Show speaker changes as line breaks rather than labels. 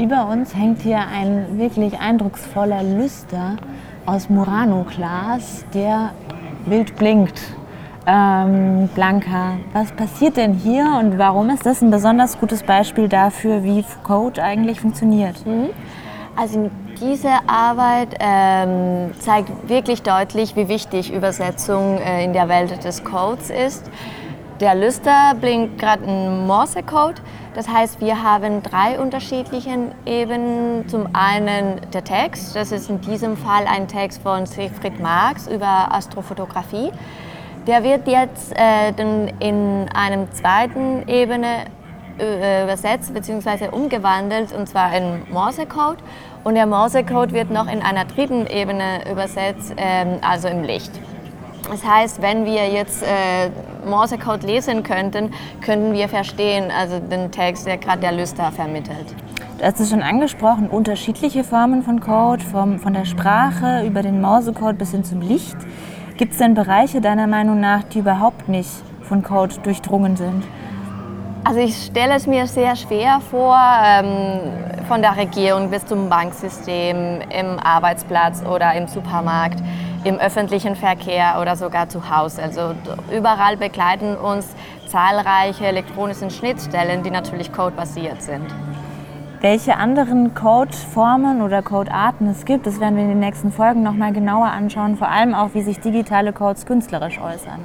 Über uns hängt hier ein wirklich eindrucksvoller Lüster aus Murano-Glas, der wild blinkt. Ähm, Blanca, was passiert denn hier und warum ist das ein besonders gutes Beispiel dafür, wie Code eigentlich funktioniert?
Mhm. Also diese Arbeit ähm, zeigt wirklich deutlich, wie wichtig Übersetzung äh, in der Welt des Codes ist. Der Lüster blinkt gerade ein Morse-Code. Das heißt, wir haben drei unterschiedliche Ebenen. Zum einen der Text, das ist in diesem Fall ein Text von Siegfried Marx über Astrophotografie. Der wird jetzt äh, in einem zweiten Ebene äh, übersetzt bzw. umgewandelt, und zwar in Morse-Code. Und der Morse-Code wird noch in einer dritten Ebene übersetzt, ähm, also im Licht. Das heißt, wenn wir jetzt äh, Morse-Code lesen könnten, könnten wir verstehen, also den Text, der gerade der Lüster vermittelt.
Du hast es schon angesprochen, unterschiedliche Formen von Code, vom, von der Sprache über den Morse-Code bis hin zum Licht. Gibt es denn Bereiche deiner Meinung nach, die überhaupt nicht von Code durchdrungen sind?
Also ich stelle es mir sehr schwer vor, ähm, von der Regierung bis zum Banksystem, im Arbeitsplatz oder im Supermarkt im öffentlichen Verkehr oder sogar zu Hause. Also überall begleiten uns zahlreiche elektronische Schnittstellen, die natürlich codebasiert sind.
Welche anderen Codeformen oder Codearten es gibt, das werden wir in den nächsten Folgen nochmal genauer anschauen, vor allem auch, wie sich digitale Codes künstlerisch äußern.